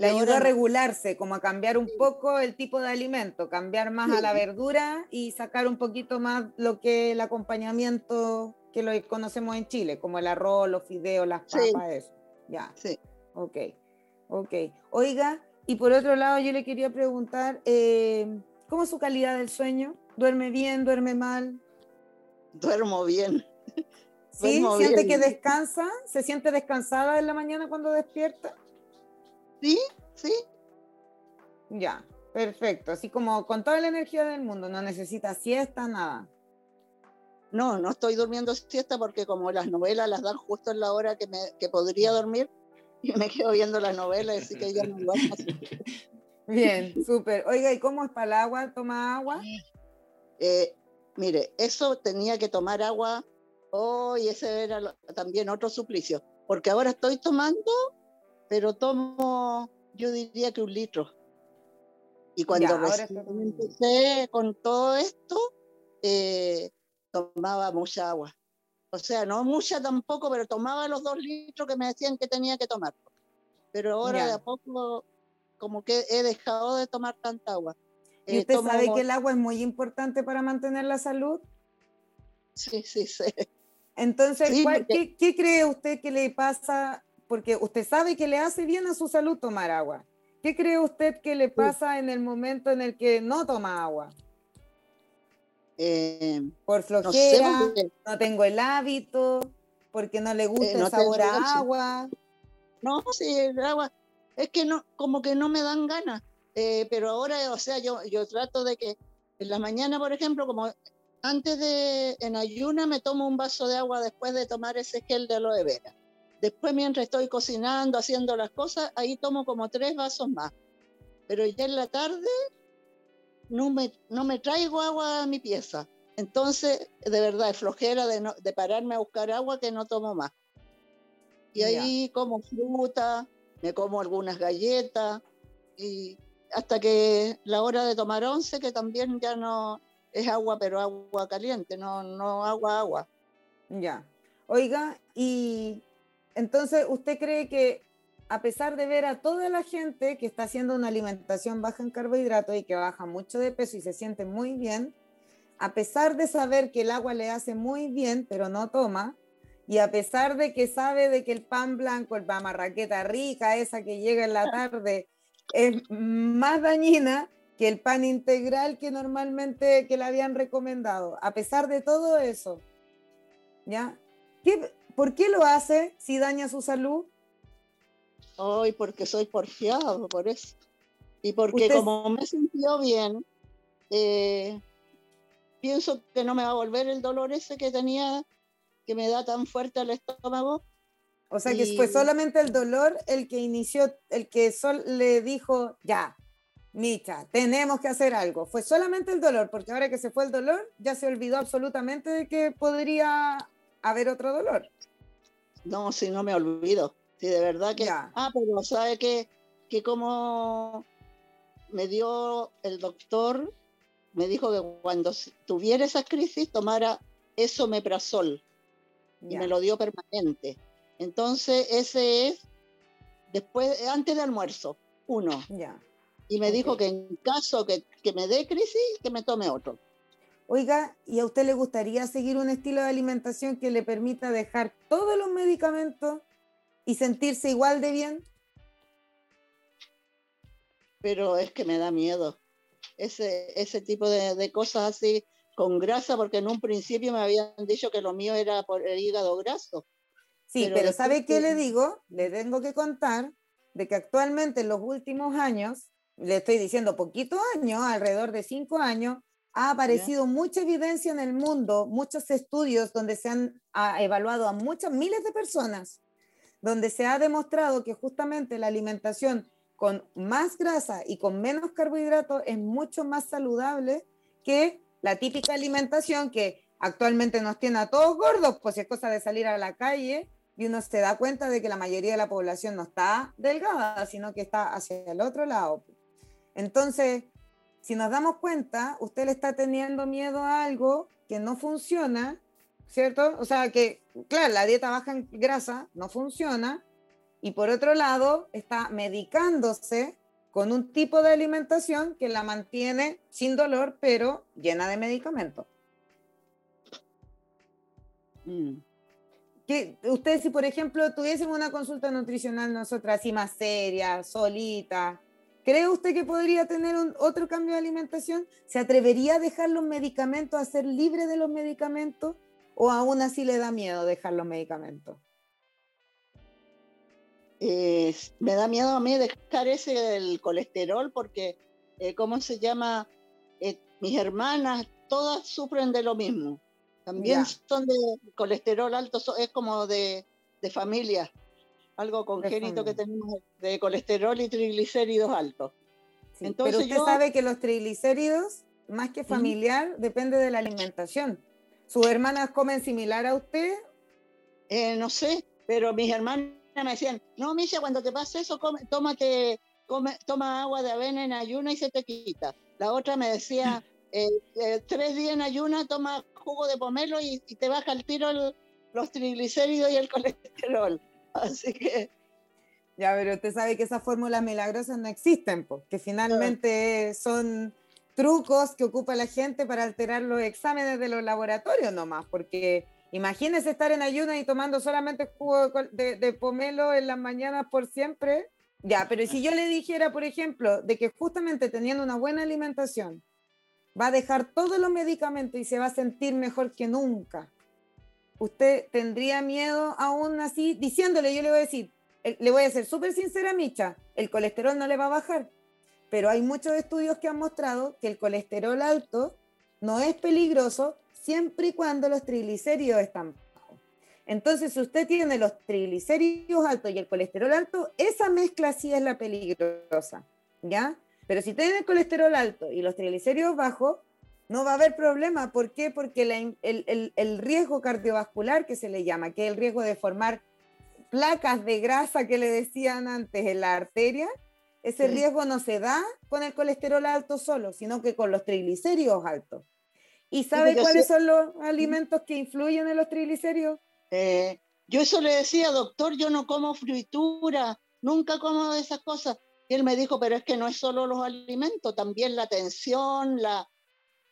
Le ayudó a regularse, como a cambiar un poco el tipo de alimento, cambiar más a la verdura y sacar un poquito más lo que el acompañamiento que lo conocemos en Chile, como el arroz, los fideos, las Sí. papas, eso. Ya, Sí. ok, ok. Oiga, y por otro lado yo le quería preguntar, eh, ¿cómo es su calidad del sueño? ¿Duerme bien, duerme mal? Duermo bien. ¿Sí? Duermo ¿Siente bien. que descansa? ¿Se siente descansada en la mañana cuando despierta? Sí, sí, Ya, perfecto. Así como con toda la energía del mundo, no necesita siesta, nada. No, no estoy durmiendo siesta porque como las novelas las dan justo en la hora que, me, que podría dormir, y me quedo viendo las novelas, así que ya no duermo. Bien, súper. Oiga, ¿y cómo es para el agua? ¿Toma agua? Eh, mire, eso tenía que tomar agua hoy, ese era lo- también otro suplicio, porque ahora estoy tomando, pero tomo, yo diría que un litro. Y cuando Ya, recién empecé con todo esto, eh, tomaba mucha agua. O sea, no mucha tampoco, pero tomaba los dos litros que me decían que tenía que tomar. Pero ahora Ya. de a poco, como que he dejado de tomar tanta agua. ¿Y Eh, usted sabe que el agua es muy importante para mantener la salud? Sí, sí, sí. Entonces, Sí, ¿cuál- porque- qué, qué cree usted que le pasa? Porque usted sabe que le hace bien a su salud tomar agua. ¿Qué cree usted que le pasa en el momento en el que no toma agua? Eh, Por no sé, flojera, porque- no tengo el hábito, porque no le gusta Eh, el no sabor tengo a agua. no, sí, el agua, es que no, como que no me dan ganas. Eh, pero ahora, o sea, yo, yo trato de que en la mañana, por ejemplo, como antes de, en ayuna, me tomo un vaso de agua después de tomar ese gel de aloe vera. Después, mientras estoy cocinando, haciendo las cosas, ahí tomo como tres vasos más. Pero ya en la tarde no me, no me traigo agua a mi pieza. Entonces, de verdad, es flojera de, no- de pararme a buscar agua que no tomo más. Y Ya. ahí como fruta, me como algunas galletas, y hasta que la hora de tomar once, que también ya no es agua, pero agua caliente, no, no agua, agua. Ya. Oiga, y entonces usted cree que a pesar de ver a toda la gente que está haciendo una alimentación baja en carbohidratos y que baja mucho de peso y se siente muy bien, a pesar de saber que el agua le hace muy bien, pero no toma, y a pesar de que sabe de que el pan blanco, el pan marraqueta rica, esa que llega en la tarde, es más dañina que el pan integral que normalmente que le habían recomendado. A pesar de todo eso, ¿ya? ¿Qué- ¿Por qué lo hace si daña su salud? Hoy porque soy porfiado, por eso. Y porque Usted- como me sentido bien, eh, pienso que no me va a volver el dolor ese que tenía, que me da tan fuerte al estómago. O sea, que Y- fue solamente el dolor el que inició, el que sol le dijo, ya, Micha, tenemos que hacer algo. Fue solamente el dolor, porque ahora que se fue el dolor, ya se olvidó absolutamente de que podría haber otro dolor. No, si no me olvido. Si de verdad que. Ya. Ah, pero sabe que, que como me dio el doctor, me dijo que cuando tuviera esa crisis tomara esomeprazol y Ya, me lo dio permanente. Entonces, ese es después, antes de almuerzo, uno. ya. Y me dijo que en caso que, que me dé crisis, que me tome otro. Oiga, ¿y a usted le gustaría seguir un estilo de alimentación que le permita dejar todos los medicamentos y sentirse igual de bien? pero es que me da miedo. Ese, ese tipo de, de cosas así con grasa, porque en un principio me habían dicho que lo mío era por el hígado graso. Sí, Pero pero, ¿sabe qué le digo? Le tengo que contar de que actualmente en los últimos años, le estoy diciendo poquitos años, alrededor de cinco años, ha aparecido mucha evidencia en el mundo, muchos estudios donde se han evaluado a muchas miles de personas, donde se ha demostrado que justamente la alimentación con más grasa y con menos carbohidratos es mucho más saludable que la típica alimentación que actualmente nos tiene a todos gordos, pues es cosa de salir a la calle y uno se da cuenta de que la mayoría de la población no está delgada, sino que está hacia el otro lado. Entonces, si nos damos cuenta, usted le está teniendo miedo a algo que no funciona, ¿cierto? O sea, que, claro, la dieta baja en grasa no funciona, y por otro lado, está medicándose con un tipo de alimentación que la mantiene sin dolor, pero llena de medicamentos. Mm. Que ustedes, si por ejemplo tuviesen una consulta nutricional nosotras así más seria, solita, ¿cree usted que podría tener un, otro cambio de alimentación? ¿Se atrevería a dejar los medicamentos, a ser libre de los medicamentos? ¿O aún así le da miedo dejar los medicamentos? me da miedo a mí dejar ese del colesterol porque, eh, ¿cómo se llama? Eh, mis hermanas, todas sufren de lo mismo. También son de colesterol alto, es como de, familia, algo congénito que tenemos de colesterol y triglicéridos altos. Entonces pero usted sabe que los triglicéridos, más que familiar, depende de la alimentación. ¿Sus hermanas comen similar a usted? Eh, no sé, pero mis hermanas me decían, no, Misha, cuando te pasa eso, tómate, toma agua de avena en ayuna y se te quita. La otra me decía, eh, eh, tres días en ayuna, toma jugo de pomelo y, te baja el tiro los triglicéridos y el colesterol. Así que... Ya, pero usted sabe que esas fórmulas milagrosas no existen, porque finalmente son trucos que ocupa la gente para alterar los exámenes de los laboratorios nomás, porque imagínese estar en ayuna y tomando solamente jugo de, de, pomelo en las mañanas por siempre. Ya, pero si yo le dijera, por ejemplo, de que justamente teniendo una buena alimentación, va a dejar todos los medicamentos y se va a sentir mejor que nunca. Usted tendría miedo aún así, diciéndole, yo le voy a decir, le voy a ser súper sincera, Micha, el colesterol no le va a bajar, pero hay muchos estudios que han mostrado que el colesterol alto no es peligroso siempre y cuando los triglicéridos están bajos. Entonces, si usted tiene los triglicéridos altos y el colesterol alto, esa mezcla sí es la peligrosa, ¿ya? Pero si tiene el colesterol alto y los triglicéridos bajos, no va a haber problema. ¿Por qué? Porque el, riesgo cardiovascular que se le llama, que es el riesgo de formar placas de grasa que le decían antes en la arteria, ese riesgo no se da con el colesterol alto solo, sino que con los triglicéridos altos. ¿Y sabe cuáles son los alimentos que influyen en los triglicéridos? Eh, yo eso le decía, doctor, yo no como fritura, nunca como esas cosas. Y él me dijo, pero es que no es solo los alimentos, también la tensión, la,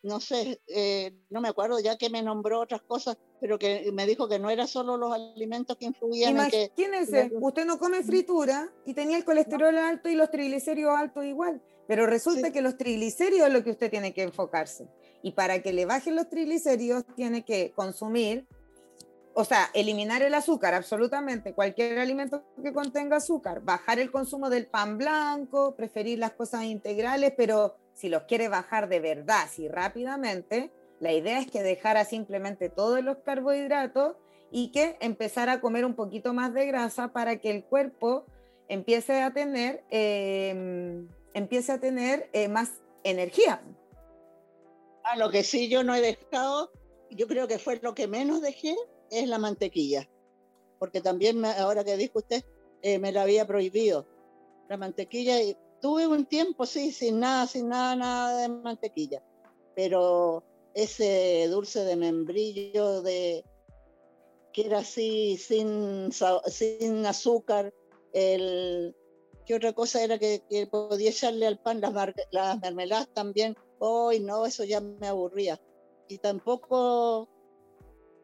no sé, eh, no me acuerdo ya que me nombró otras cosas, pero que me dijo que no era solo los alimentos que influían. Imagínese, en que, usted no come fritura y tenía el colesterol alto y los triglicéridos altos igual, pero resulta que los triglicéridos es lo que usted tiene que enfocarse. Y para que le bajen los triglicéridos tiene que consumir o sea, eliminar el azúcar, absolutamente, cualquier alimento que contenga azúcar, bajar el consumo del pan blanco, preferir las cosas integrales, pero si los quiere bajar de verdad, sí, rápidamente, la idea es que dejara simplemente todos los carbohidratos y que empezara a comer un poquito más de grasa para que el cuerpo empiece a tener, em, empiece a tener eh, más energía. Ah, lo que sí yo no he dejado, yo creo que fue lo que menos dejé, es la mantequilla, porque también ahora que dijo usted, eh, me la había prohibido. La mantequilla, tuve un tiempo, sí, sin nada, sin nada, nada de mantequilla, pero ese dulce de membrillo de que era así sin, sin azúcar, el, ¿qué otra cosa era que, podía echarle al pan? Las, las mermeladas también. Hoy no, eso ya me aburría. Y tampoco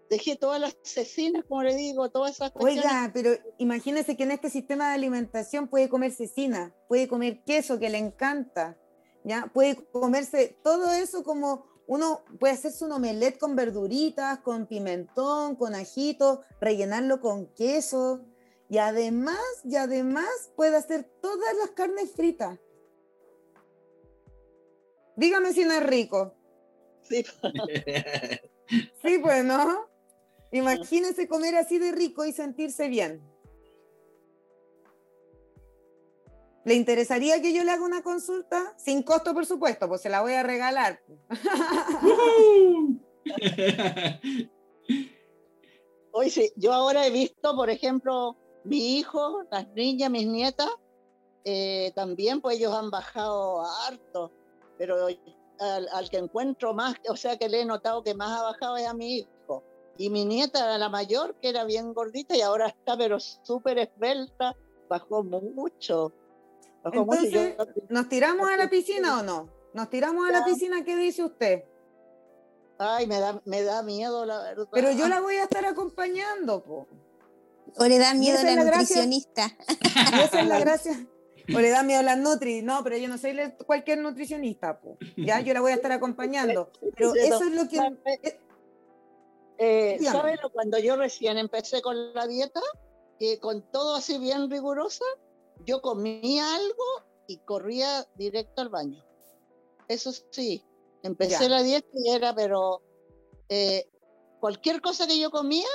dejé todas las cecinas, como le digo, todas esas cosas. Oiga, pero imagínese que en este sistema de alimentación puede comer cecina, puede comer queso que le encanta, ¿ya? Puede comerse todo eso como uno puede hacerse un omelette con verduritas, con pimentón, con ajito, rellenarlo con queso y además, y además puede hacer todas las carnes fritas. Dígame si no es rico. Sí. sí, pues, ¿no? Imagínese comer así de rico y sentirse bien. ¿Le interesaría que yo le haga una consulta? Sin costo, por supuesto, pues se la voy a regalar. Oye, sí, yo ahora he visto, por ejemplo, mi hijo, las niñas, mis nietas, eh, también pues ellos han bajado harto, pero al, al, que encuentro más, o sea que le he notado que más ha bajado es a mi hijo. Y mi nieta, la mayor, que era bien gordita y ahora está pero súper esbelta, bajó mucho. Bajó Entonces, mucho. Yo... ¿nos tiramos a la piscina o no? ¿Nos tiramos a la piscina? ¿Qué dice usted? Ay, me da, me da miedo, la verdad. Pero yo la voy a estar acompañando, po. O le da miedo a la, la nutricionista. esa es la gracia. O le da miedo a la nutri. No, pero yo no soy cualquier nutricionista, po. Ya, yo la voy a estar acompañando. Pero eso es lo que... Eh, ¿Sabes cuando yo recién empecé con la dieta? Que con todo así bien rigurosa, yo comía algo y corría directo al baño. Eso sí, empecé ya. la dieta y era, pero eh, cualquier cosa que yo comía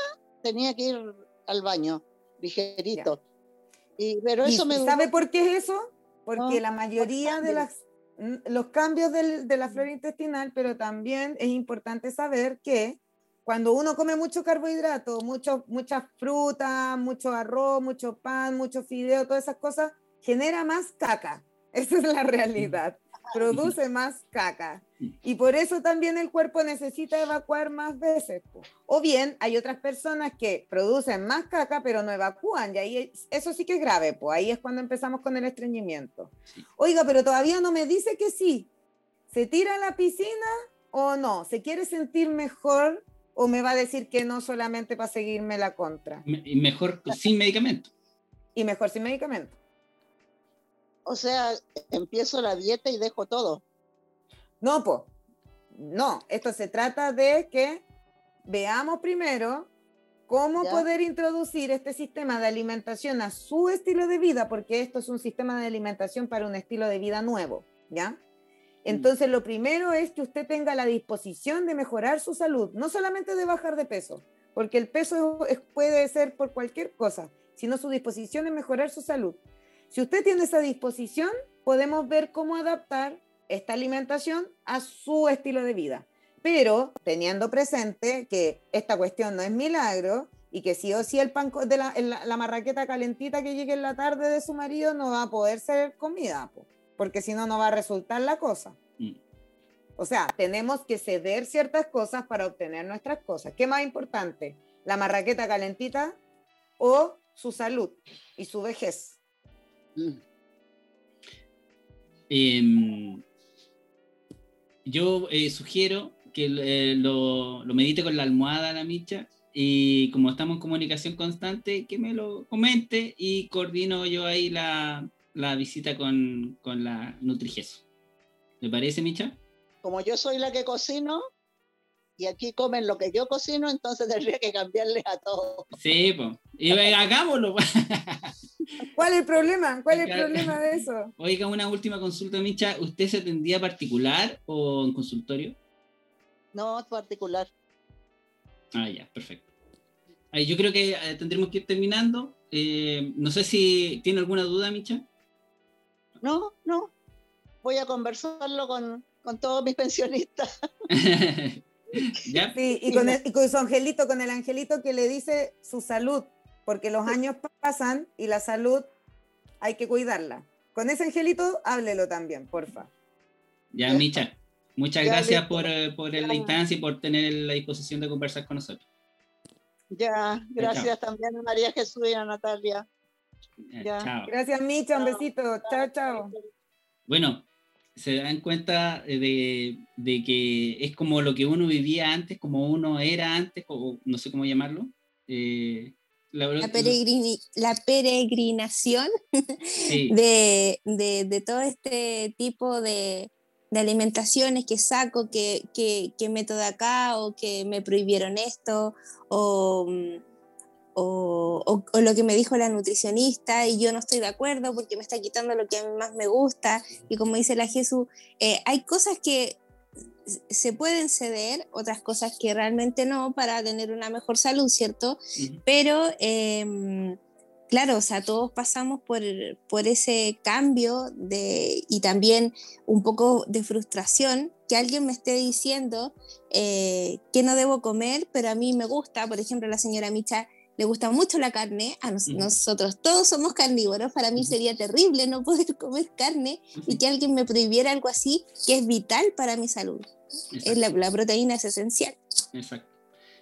tenía que ir al baño, ligerito. Y, pero eso ¿Y me ¿Sabe por qué es eso? Porque no, la mayoría de las los cambios del, de la flora intestinal, pero también es importante saber que cuando uno come mucho carbohidrato, mucho, mucha fruta, mucho arroz, mucho pan, mucho fideo, todas esas cosas, genera más caca. Esa es la realidad. Produce más caca. Y por eso también el cuerpo necesita evacuar más veces. O bien hay otras personas que producen más caca pero no evacúan. Y ahí eso sí que es grave. Pues ahí es cuando empezamos con el estreñimiento. Oiga, pero todavía no me dice que sí. ¿Se tira a la piscina o no? ¿Se quiere sentir mejor o me va a decir que no solamente para seguirme la contra? Y mejor sin medicamento. Y mejor sin medicamento. O sea, empiezo la dieta y dejo todo. No, pues, no, esto se trata de que veamos primero cómo ¿Ya? poder introducir este sistema de alimentación a su estilo de vida, porque esto es un sistema de alimentación para un estilo de vida nuevo, ¿ya? Entonces, lo primero es que usted tenga la disposición de mejorar su salud, no solamente de bajar de peso, porque el peso es, puede ser por cualquier cosa, sino su disposición de mejorar su salud. Si usted tiene esa disposición, podemos ver cómo adaptar esta alimentación a su estilo de vida. Pero teniendo presente que esta cuestión no es milagro y que sí o sí el pan de la, la, marraqueta calentita que llegue en la tarde de su marido no va a poder ser comida, porque si no, no va a resultar la cosa. Mm. O sea, tenemos que ceder ciertas cosas para obtener nuestras cosas. ¿Qué más importante? ¿La marraqueta calentita o su salud y su vejez? Mm. Eh, yo eh, sugiero que eh, lo, lo, medite con la almohada la micha y como estamos en comunicación constante, que me lo comente y coordino yo ahí la, la visita con, con la Nutrigeso. ¿Le parece, Micha? Como yo soy la que cocino y aquí comen lo que yo cocino, entonces tendría que cambiarles a todos. Sí, pues. Y hagámoslo. ¿Cuál es el problema? ¿Cuál es el problema de eso? Oiga, una última consulta, Micha. ¿Usted se atendía particular o en consultorio? No, particular. Ah, ya, perfecto. Ay, yo creo que eh, tendremos que ir terminando. Eh, no sé si tiene alguna duda, Micha. No, no. Voy a conversarlo con, con todos mis pensionistas. ¿Ya? Sí, y con, el, y con su angelito, con el angelito que le dice su salud, porque los años pasan y la salud hay que cuidarla. Con ese angelito, háblelo también, porfa. Ya, Micha, muchas ya, gracias por, por la instancia y por tener la disposición de conversar con nosotros. Ya, gracias chao. también a María Jesús y a Natalia. Ya. Chao. Gracias, Micha, un besito. Chao, chao. Bueno, se dan cuenta de, de, que es como lo que uno vivía antes, como uno era antes, o no sé cómo llamarlo. Eh, la, la, peregrini, la, peregrinación sí. de, de, de, todo este tipo de, de alimentaciones que saco, que, que, que, meto de acá, o que me prohibieron esto, o, o, o, o, lo que me dijo la nutricionista y yo no estoy de acuerdo porque me está quitando lo que a mí más me gusta. Y como dice la Jesús, eh, hay cosas que se pueden ceder, otras cosas que realmente no, para tener una mejor salud, ¿cierto? Uh -huh. Pero, eh, claro, o sea, todos pasamos por, por ese cambio de, y también un poco de frustración que alguien me esté diciendo eh, que no debo comer, pero a mí me gusta, por ejemplo, la señora Micha le gusta mucho la carne, a nosotros todos somos carnívoros, para mí sería terrible no poder comer carne y que alguien me prohibiera algo así que es vital para mi salud. Es la, proteína es esencial. Exacto.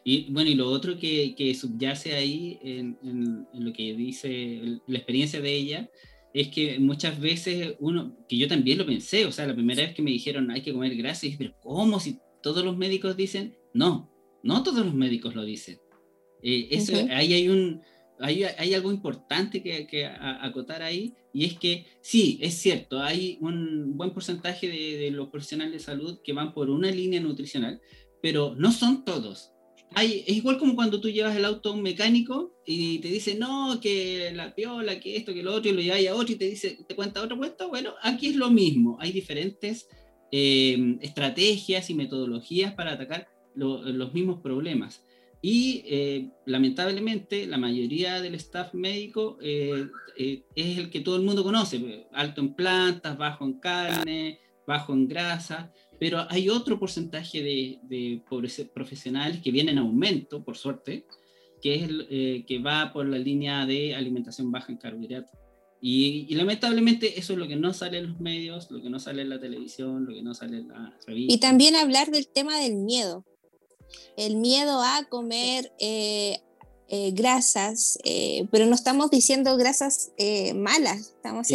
Y bueno, y lo otro que, que subyace ahí en, en, lo que dice la experiencia de ella, es que muchas veces uno, que yo también lo pensé, o sea, la primera vez que me dijeron hay que comer grasa, y dije, pero ¿cómo? Si todos los médicos dicen, no, no todos los médicos lo dicen. Eh, eso, Ahí hay, un, hay, hay algo importante que, que acotar ahí, y es que sí, es cierto, hay un buen porcentaje de, de los profesionales de salud que van por una línea nutricional, pero no son todos es igual como cuando tú llevas el auto a un mecánico y te dice, no, que la piola, que esto, que lo otro, y lo llevas a otro y te dice, te cuenta otra cuenta. Bueno, aquí es lo mismo. Hay diferentes em, estrategias y metodologías para atacar los mismos problemas. Y eh, lamentablemente la mayoría del staff médico eh, eh, es el que todo el mundo conoce, alto en plantas, bajo en carne, bajo en grasa, pero hay otro porcentaje de, de profesionales que vienen en aumento, por suerte, que, es eh, que va por la línea de alimentación baja en carbohidratos. Y, lamentablemente eso es lo que no sale en los medios, lo que no sale en la televisión, lo que no sale en la revista. Y también hablar del tema del miedo. El miedo a comer eh, eh, grasas, pero no estamos diciendo grasas malas, estamos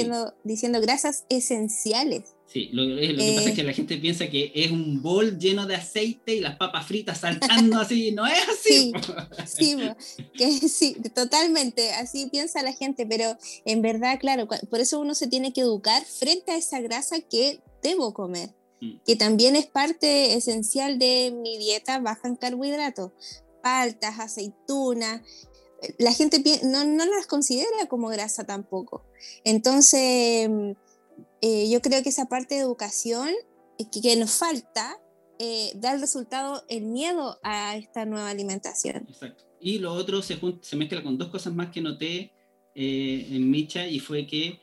diciendo grasas esenciales. Sí, lo, lo que pasa es que la gente piensa que es un bol lleno de aceite y las papas fritas saltando así, no es así. Sí, que, sí, totalmente, así piensa la gente, pero en verdad, claro, por eso uno se tiene que educar frente a esa grasa que debo comer. Que también es parte esencial de mi dieta baja en carbohidratos, paltas, aceitunas, la gente no, no las considera como grasa tampoco. Entonces eh, yo creo que esa parte de educación eh, que, nos falta eh, da el resultado el miedo a esta nueva alimentación. Exacto. Y lo otro se, se mezcla con dos cosas más que noté en Micha y fue que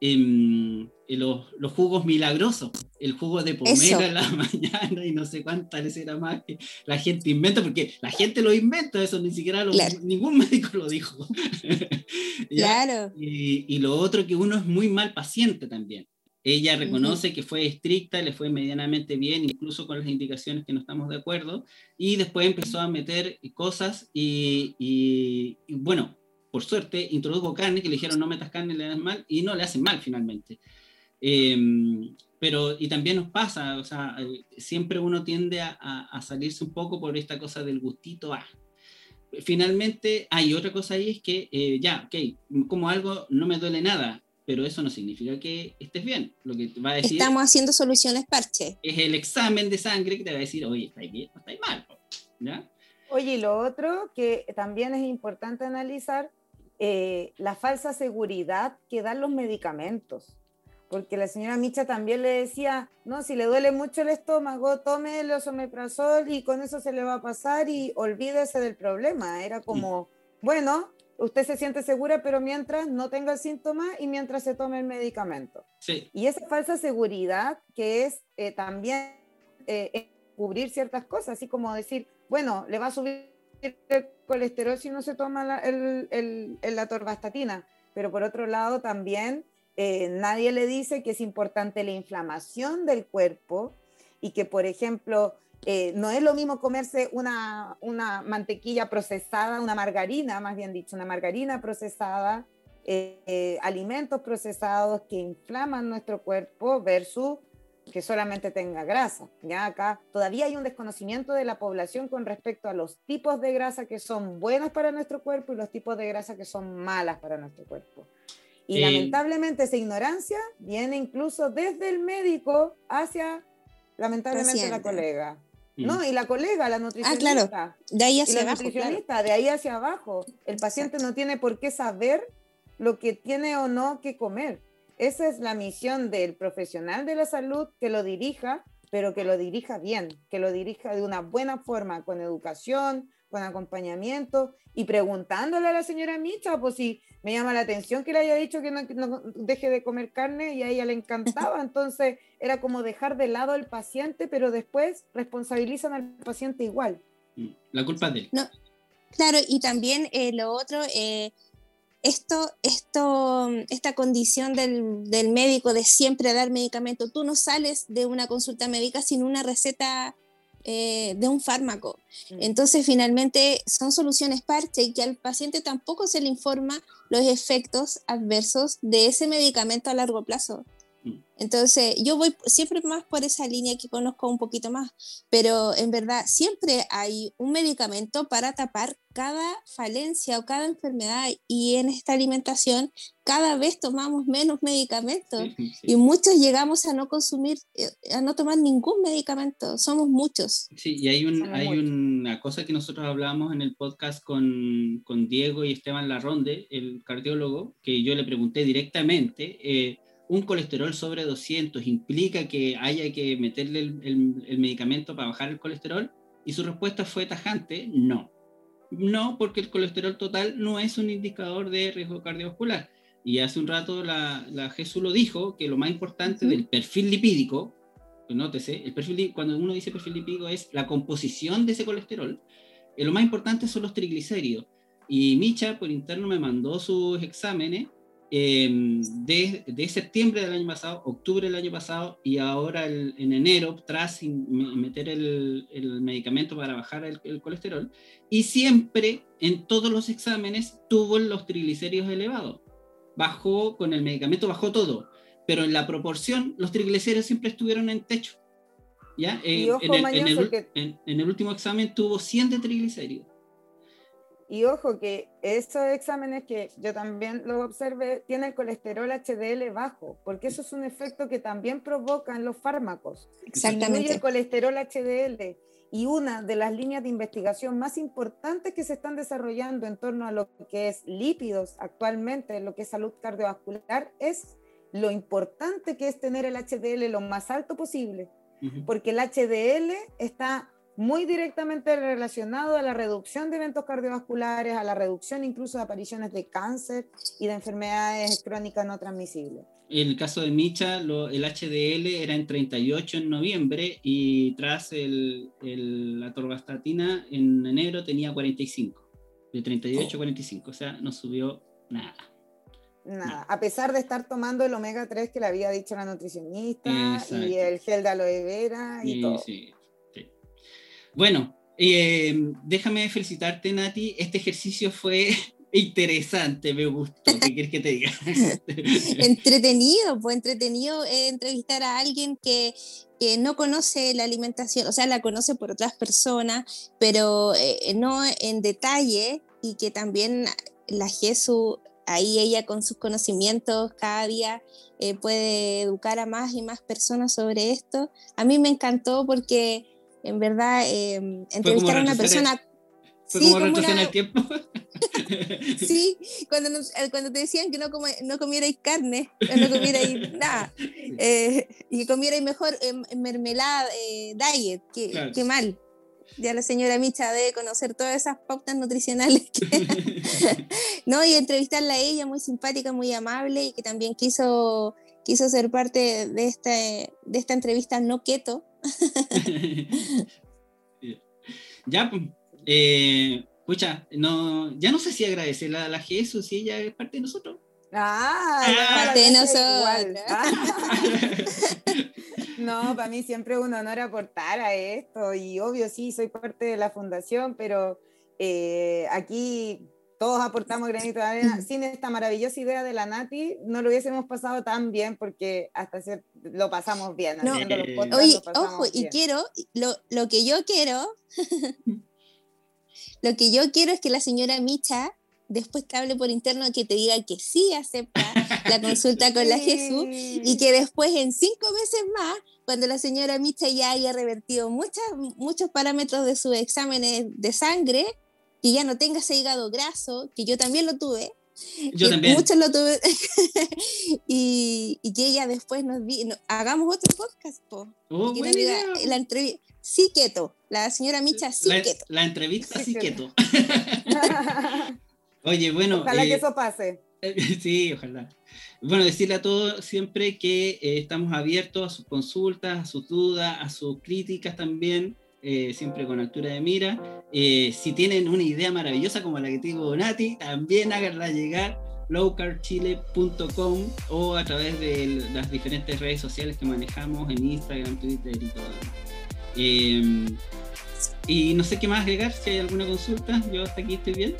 em, los, los, jugos milagrosos, el jugo de pomelo en la mañana y no sé cuántas era más que la gente inventa, porque la gente lo inventa, eso ni siquiera ningún médico lo dijo. claro. Y, y, lo otro que uno es muy mal paciente también. Ella reconoce que fue estricta, le fue medianamente bien, incluso con las indicaciones que no estamos de acuerdo, y después empezó a meter cosas y, y, bueno, por suerte introdujo carne que le dijeron no metas carne, le das mal, y no le hacen mal finalmente. Em, pero, y también nos pasa, o sea, eh, siempre uno tiende a, a, salirse un poco por esta cosa del gustito. Ah. Finalmente, hay otra cosa ahí, es que eh, ya, ok, como algo no me duele nada, pero eso no significa que estés bien. Lo que va a decir Estamos haciendo soluciones parche. Es el examen de sangre que te va a decir, oye, estáis bien o estáis mal. ¿Ya? Oye, y lo otro que también es importante analizar, eh, la falsa seguridad que dan los medicamentos. Porque la señora Micha también le decía, no, si le duele mucho el estómago, tome el osomeprazol y con eso se le va a pasar y olvídese del problema. Era como, bueno, usted se siente segura, pero mientras no tenga el síntoma y mientras se tome el medicamento. Sí. Y esa falsa seguridad que es eh, también eh, cubrir ciertas cosas, así como decir, bueno, le va a subir el colesterol si no se toma la, el, el, la torvastatina, pero por otro lado también eh, nadie le dice que es importante la inflamación del cuerpo y que, por ejemplo, eh, no es lo mismo comerse una, mantequilla procesada, una margarina, más bien dicho, una margarina procesada, eh, eh, alimentos procesados que inflaman nuestro cuerpo versus que solamente tenga grasa. Ya acá todavía hay un desconocimiento de la población con respecto a los tipos de grasa que son buenas para nuestro cuerpo y los tipos de grasa que son malas para nuestro cuerpo. Y lamentablemente esa ignorancia viene incluso desde el médico hacia, lamentablemente, la colega. No, mm. y la colega, la nutricionista. Ah, claro. De ahí hacia abajo. de ahí hacia abajo. El paciente no tiene por qué saber lo que tiene o no que comer. Esa es la misión del profesional de la salud que lo dirija, pero que lo dirija bien, que lo dirija de una buena forma, con educación, con acompañamiento y preguntándole a la señora Micha, pues si me llama la atención que le haya dicho que no, deje de comer carne y a ella le encantaba, entonces era como dejar de lado al paciente, pero después responsabilizan al paciente igual. La culpa es de él. No, Claro, y también eh, lo otro, eh, esto, esto, esta condición del, del, médico de siempre dar medicamento, tú no sales de una consulta médica sin una receta eh, de un fármaco. Mm. Entonces, finalmente, son soluciones parche y que al paciente tampoco se le informa los efectos adversos de ese medicamento a largo plazo. Entonces, yo voy siempre más por esa línea que conozco un poquito más, pero en verdad siempre hay un medicamento para tapar cada falencia o cada enfermedad y en esta alimentación cada vez tomamos menos medicamentos y muchos llegamos a no consumir, eh, a no tomar ningún medicamento, somos muchos. Sí, y hay, un, hay una cosa que nosotros hablamos en el podcast con, con, Diego y Esteban Larronde, el cardiólogo, que yo le pregunté directamente. Eh, un colesterol sobre 200 implica que haya que meterle el, medicamento para bajar el colesterol? Y su respuesta fue tajante, no. No, porque el colesterol total no es un indicador de riesgo cardiovascular. Y hace un rato la, la Jesús lo dijo, que lo más importante del perfil lipídico, pues nótese, el perfil, cuando uno dice perfil lipídico es la composición de ese colesterol, eh, lo más importante son los triglicéridos. Y Micha por interno me mandó sus exámenes Em, de, de, septiembre del año pasado, octubre del año pasado y ahora en enero, tras meter el, el, medicamento para bajar el, colesterol, y siempre en todos los exámenes tuvo los triglicéridos elevados. Bajó con el medicamento, bajó todo, pero en la proporción los triglicéridos siempre estuvieron en techo. ¿ya? en, el, en el último examen tuvo 100 de triglicéridos. Y ojo que estos exámenes que yo también lo observé, tienen el colesterol HDL bajo, porque eso es un efecto que también provocan los fármacos. Exactamente. el colesterol HDL. Y una de las líneas de investigación más importantes que se están desarrollando en torno a lo que es lípidos actualmente, lo que es salud cardiovascular, es lo importante que es tener el HDL lo más alto posible, porque el HDL está muy directamente relacionado a la reducción de eventos cardiovasculares, a la reducción incluso de apariciones de cáncer y de enfermedades crónicas no transmisibles. En el caso de Micha, el HDL era en 38 en noviembre y tras el, la torvastatina en enero tenía 45, de 38 a 45, o sea, no subió nada. Nada, a pesar de estar tomando el omega 3 que le había dicho la nutricionista y el gel de aloe vera y, todo. Sí. Bueno, eh, déjame felicitarte, Nati. Este ejercicio fue interesante, me gustó. ¿Qué quieres que te diga? entretenido, pues entretenido entrevistar a alguien que, que, no conoce la alimentación, o sea, la conoce por otras personas, pero eh, no en detalle y que también la Jesús, ahí ella con sus conocimientos cada día eh, puede educar a más y más personas sobre esto. A mí me encantó porque en verdad, eh, entrevistar a una persona... ¿Fue sí, como, el tiempo? sí, cuando, eh, cuando te decían que no, come, no comierais carne, no comierais nada, eh, y que comierais mejor mermelada, diet, qué, qué mal ya la señora Micha debe conocer todas esas pautas nutricionales. no, y entrevistarla a ella, muy simpática, muy amable, y que también quiso, quiso ser parte de, este, de esta entrevista no keto, ya, pues, eh, escucha, no, ya no sé si agradecerle a la Jesús si ella es parte de nosotros. Ah, ah parte de nosotros. no, para mí siempre es un honor aportar a esto y obvio sí, soy parte de la fundación, pero eh, aquí todos aportamos granito de arena. Sin esta maravillosa idea de la Nati, no lo hubiésemos pasado tan bien porque hasta lo pasamos bien. No, oye, ojo, y quiero, lo, lo, que yo quiero, lo que yo quiero es que la señora Micha después te hable por interno que te diga que sí acepta la consulta con la Jesús y que después en cinco meses más, cuando la señora Micha ya haya revertido muchas, muchos parámetros de sus exámenes de sangre, que ya no tenga ese hígado graso, que yo también lo tuve. Yo también. Muchos lo tuve. y, y, que ella después nos hagamos otro podcast, po. Oh, la entrevista. Sí, keto. La señora Micha, sí, la, keto. La entrevista, sí, keto. Oye, bueno. Ojalá que eh, eso pase. sí, ojalá. Bueno, decirle a todos siempre que eh, estamos abiertos a sus consultas, a sus dudas, a sus críticas también. Eh, siempre con altura de mira. Eh, si tienen una idea maravillosa como la que tuvo Nati, también háganla llegar lowcarchile.com o a través de las diferentes redes sociales que manejamos en Instagram, Twitter y todo. Em, y no sé qué más agregar, si hay alguna consulta, yo hasta aquí estoy bien.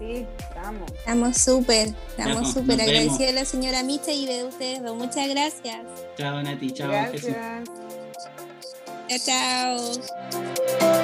Sí, estamos. Estamos súper, estamos pues, súper agradecidos de la señora Micha y de ustedes dos. Muchas gracias. Chao Nati, chao Jesús. Chao, chao.